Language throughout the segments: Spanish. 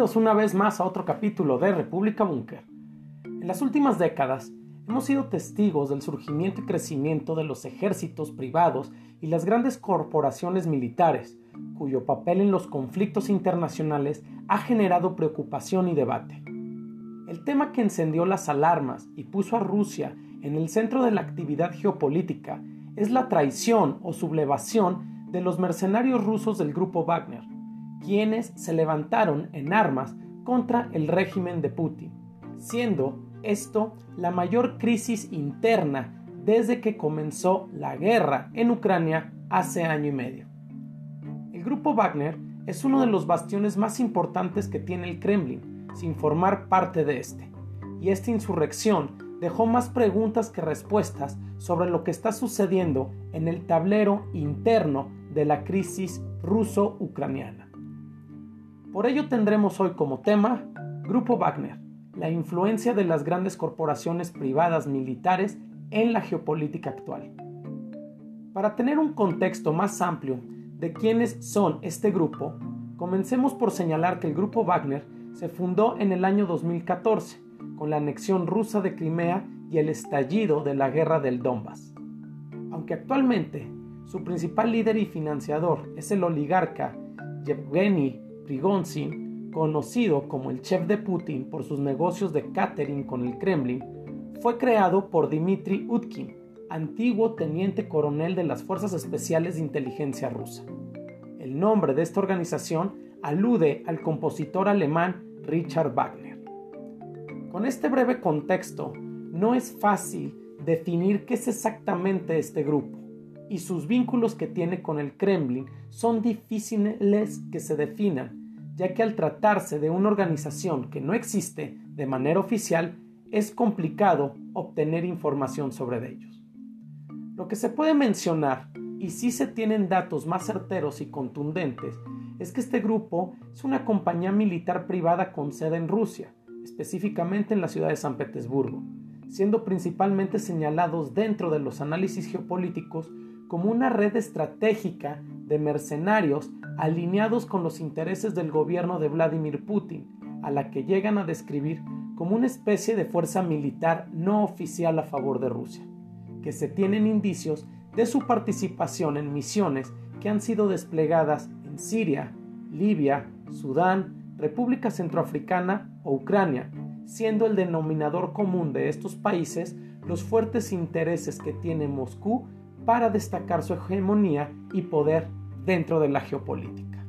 Una vez más a otro capítulo de República Búnker. En las últimas décadas hemos sido testigos del surgimiento y crecimiento de los ejércitos privados y las grandes corporaciones militares, cuyo papel en los conflictos internacionales ha generado preocupación y debate. El tema que encendió las alarmas y puso a Rusia en el centro de la actividad geopolítica es la traición o sublevación de los mercenarios rusos del grupo Wagner, quienes se levantaron en armas contra el régimen de Putin, siendo esto la mayor crisis interna desde que comenzó la guerra en Ucrania hace año y medio. El grupo Wagner es uno de los bastiones más importantes que tiene el Kremlin, sin formar parte de este, y esta insurrección dejó más preguntas que respuestas sobre lo que está sucediendo en el tablero interno de la crisis ruso-ucraniana. Por ello tendremos hoy como tema Grupo Wagner, la influencia de las grandes corporaciones privadas militares en la geopolítica actual. Para tener un contexto más amplio de quiénes son este grupo, comencemos por señalar que el Grupo Wagner se fundó en el año 2014 con la anexión rusa de Crimea y el estallido de la guerra del Donbass. Aunque actualmente su principal líder y financiador es el oligarca Yevgeny Prigozhin, conocido como el chef de Putin por sus negocios de catering con el Kremlin, fue creado por Dmitry Utkin, antiguo teniente coronel de las Fuerzas Especiales de Inteligencia rusa. El nombre de esta organización alude al compositor alemán Richard Wagner. Con este breve contexto, no es fácil definir qué es exactamente este grupo y sus vínculos que tiene con el Kremlin son difíciles que se definan ya que al tratarse de una organización que no existe de manera oficial, es complicado obtener información sobre ellos. Lo que se puede mencionar, y si se tienen datos más certeros y contundentes, es que este grupo es una compañía militar privada con sede en Rusia, específicamente en la ciudad de San Petersburgo, siendo principalmente señalados dentro de los análisis geopolíticos como una red estratégica de mercenarios alineados con los intereses del gobierno de Vladimir Putin, a la que llegan a describir como una especie de fuerza militar no oficial a favor de Rusia, que se tienen indicios de su participación en misiones que han sido desplegadas en Siria, Libia, Sudán, República Centroafricana o Ucrania, siendo el denominador común de estos países los fuertes intereses que tiene Moscú para destacar su hegemonía y poder dentro de la geopolítica.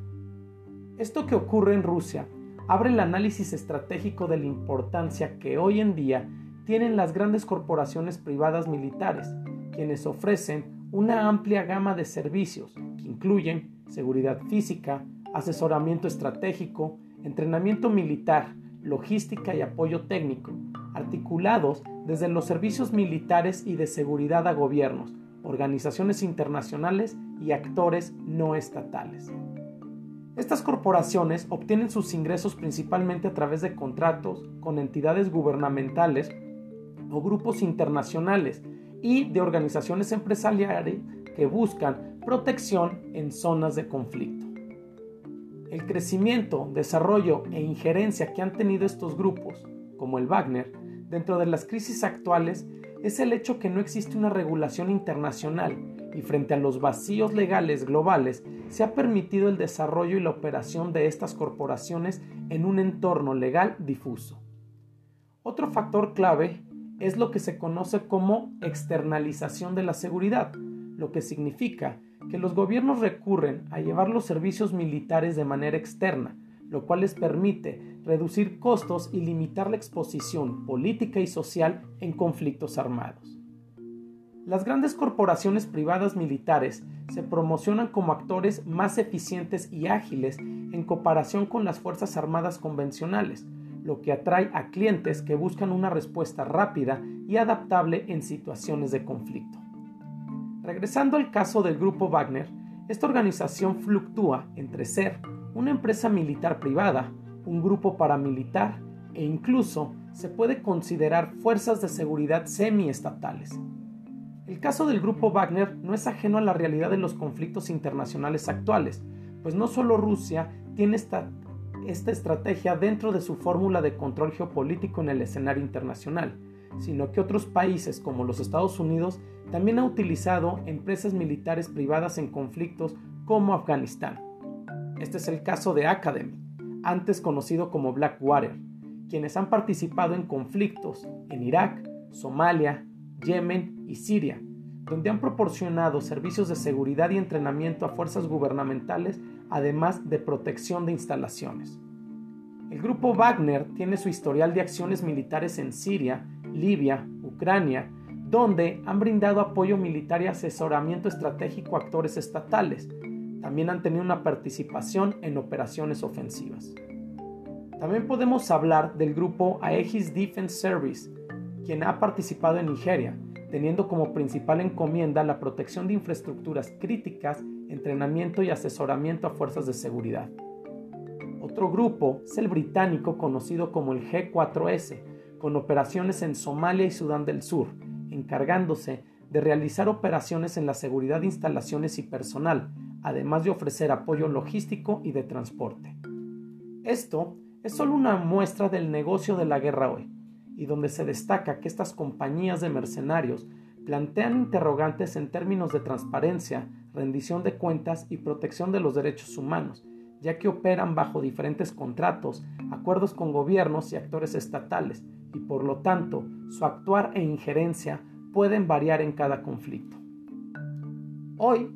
Esto que ocurre en Rusia abre el análisis estratégico de la importancia que hoy en día tienen las grandes corporaciones privadas militares, quienes ofrecen una amplia gama de servicios que incluyen seguridad física, asesoramiento estratégico, entrenamiento militar, logística y apoyo técnico, articulados desde los servicios militares y de seguridad a gobiernos, organizaciones internacionales y actores no estatales. Estas corporaciones obtienen sus ingresos principalmente a través de contratos con entidades gubernamentales o grupos internacionales y de organizaciones empresariales que buscan protección en zonas de conflicto. El crecimiento, desarrollo e injerencia que han tenido estos grupos, como el Wagner, dentro de las crisis actuales es el hecho que no existe una regulación internacional y frente a los vacíos legales globales se ha permitido el desarrollo y la operación de estas corporaciones en un entorno legal difuso. Otro factor clave es lo que se conoce como externalización de la seguridad, lo que significa que los gobiernos recurren a llevar los servicios militares de manera externa, lo cual les permite reducir costos y limitar la exposición política y social en conflictos armados. Las grandes corporaciones privadas militares se promocionan como actores más eficientes y ágiles en comparación con las Fuerzas Armadas convencionales, lo que atrae a clientes que buscan una respuesta rápida y adaptable en situaciones de conflicto. Regresando al caso del grupo Wagner, esta organización fluctúa entre ser una empresa militar privada, un grupo paramilitar e incluso se puede considerar fuerzas de seguridad semiestatales. El caso del grupo Wagner no es ajeno a la realidad de los conflictos internacionales actuales, pues no solo Rusia tiene esta estrategia dentro de su fórmula de control geopolítico en el escenario internacional, sino que otros países como los Estados Unidos también han utilizado empresas militares privadas en conflictos como Afganistán. Este es el caso de Academy, antes conocido como Blackwater, quienes han participado en conflictos en Irak, Somalia, Yemen y Siria, donde han proporcionado servicios de seguridad y entrenamiento a fuerzas gubernamentales, además de protección de instalaciones. El grupo Wagner tiene su historial de acciones militares en Siria, Libia, Ucrania, donde han brindado apoyo militar y asesoramiento estratégico a actores estatales. También han tenido una participación en operaciones ofensivas. También podemos hablar del grupo Aegis Defense Service, quien ha participado en Nigeria, teniendo como principal encomienda la protección de infraestructuras críticas, entrenamiento y asesoramiento a fuerzas de seguridad. Otro grupo es el británico conocido como el G4S, con operaciones en Somalia y Sudán del Sur, encargándose de realizar operaciones en la seguridad de instalaciones y personal, además de ofrecer apoyo logístico y de transporte. Esto es solo una muestra del negocio de la guerra hoy, y donde se destaca que estas compañías de mercenarios plantean interrogantes en términos de transparencia, rendición de cuentas y protección de los derechos humanos, ya que operan bajo diferentes contratos, acuerdos con gobiernos y actores estatales, y por lo tanto su actuar e injerencia pueden variar en cada conflicto. Hoy,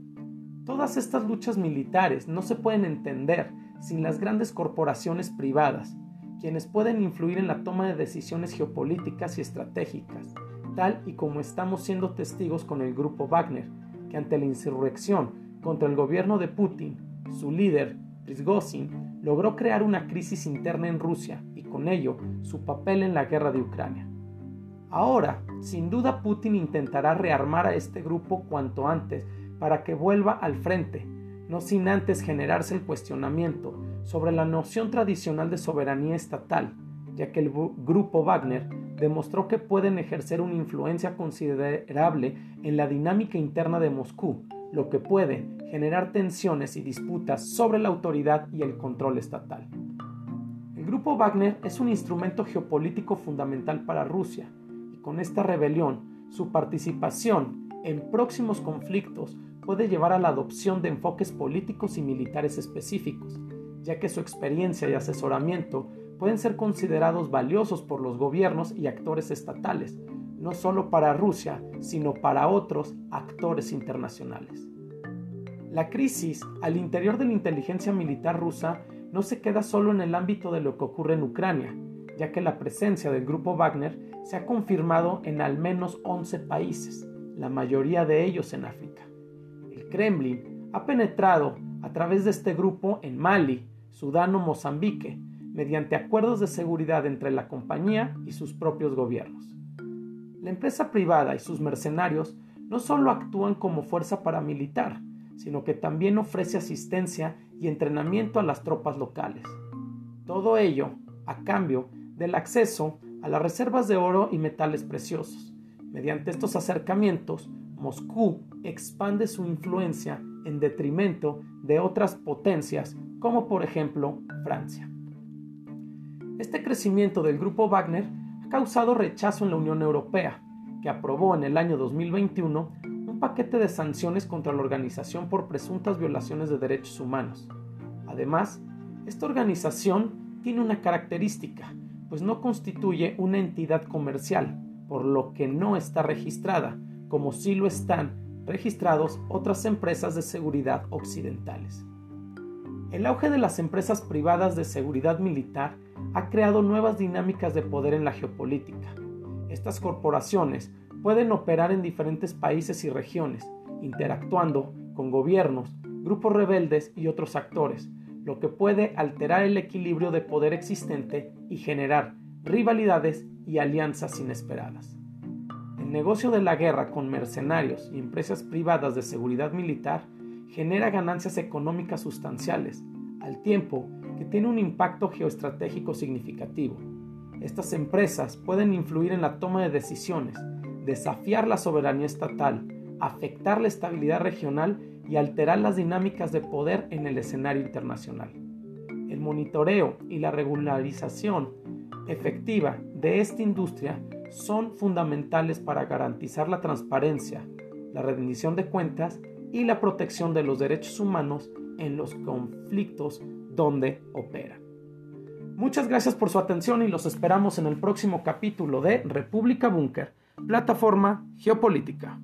todas estas luchas militares no se pueden entender sin las grandes corporaciones privadas, quienes pueden influir en la toma de decisiones geopolíticas y estratégicas, tal y como estamos siendo testigos con el grupo Wagner, que ante la insurrección contra el gobierno de Putin, su líder, Prigozhin, logró crear una crisis interna en Rusia y con ello su papel en la guerra de Ucrania. Ahora, sin duda Putin intentará rearmar a este grupo cuanto antes para que vuelva al frente, no sin antes generarse el cuestionamiento sobre la noción tradicional de soberanía estatal, ya que el grupo Wagner demostró que pueden ejercer una influencia considerable en la dinámica interna de Moscú, lo que puede generar tensiones y disputas sobre la autoridad y el control estatal. El grupo Wagner es un instrumento geopolítico fundamental para Rusia y con esta rebelión su participación en próximos conflictos puede llevar a la adopción de enfoques políticos y militares específicos, ya que su experiencia y asesoramiento pueden ser considerados valiosos por los gobiernos y actores estatales, no solo para Rusia, sino para otros actores internacionales. La crisis al interior de la inteligencia militar rusa no se queda solo en el ámbito de lo que ocurre en Ucrania, ya que la presencia del grupo Wagner se ha confirmado en al menos 11 países, la mayoría de ellos en África. El Kremlin ha penetrado a través de este grupo en Mali, Sudán o Mozambique, mediante acuerdos de seguridad entre la compañía y sus propios gobiernos. La empresa privada y sus mercenarios no solo actúan como fuerza paramilitar, sino que también ofrece asistencia y entrenamiento a las tropas locales. Todo ello a cambio del acceso a las reservas de oro y metales preciosos. Mediante estos acercamientos, Moscú expande su influencia en detrimento de otras potencias como por ejemplo Francia. Este crecimiento del grupo Wagner ha causado rechazo en la Unión Europea, que aprobó en el año 2021 un paquete de sanciones contra la organización por presuntas violaciones de derechos humanos. Además, esta organización tiene una característica, pues no constituye una entidad comercial, por lo que no está registrada, como sí lo están registrados otras empresas de seguridad occidentales. El auge de las empresas privadas de seguridad militar ha creado nuevas dinámicas de poder en la geopolítica. Estas corporaciones pueden operar en diferentes países y regiones, interactuando con gobiernos, grupos rebeldes y otros actores, lo que puede alterar el equilibrio de poder existente y generar rivalidades y alianzas inesperadas. El negocio de la guerra con mercenarios y empresas privadas de seguridad militar genera ganancias económicas sustanciales, al tiempo que tiene un impacto geoestratégico significativo. Estas empresas pueden influir en la toma de decisiones, desafiar la soberanía estatal, afectar la estabilidad regional y alterar las dinámicas de poder en el escenario internacional. el monitoreo y la regularización efectiva de esta industria son fundamentales para garantizar la transparencia, la rendición de cuentas y la protección de los derechos humanos en los conflictos donde opera. Muchas gracias por su atención y los esperamos en el próximo capítulo de República Búnker, plataforma geopolítica.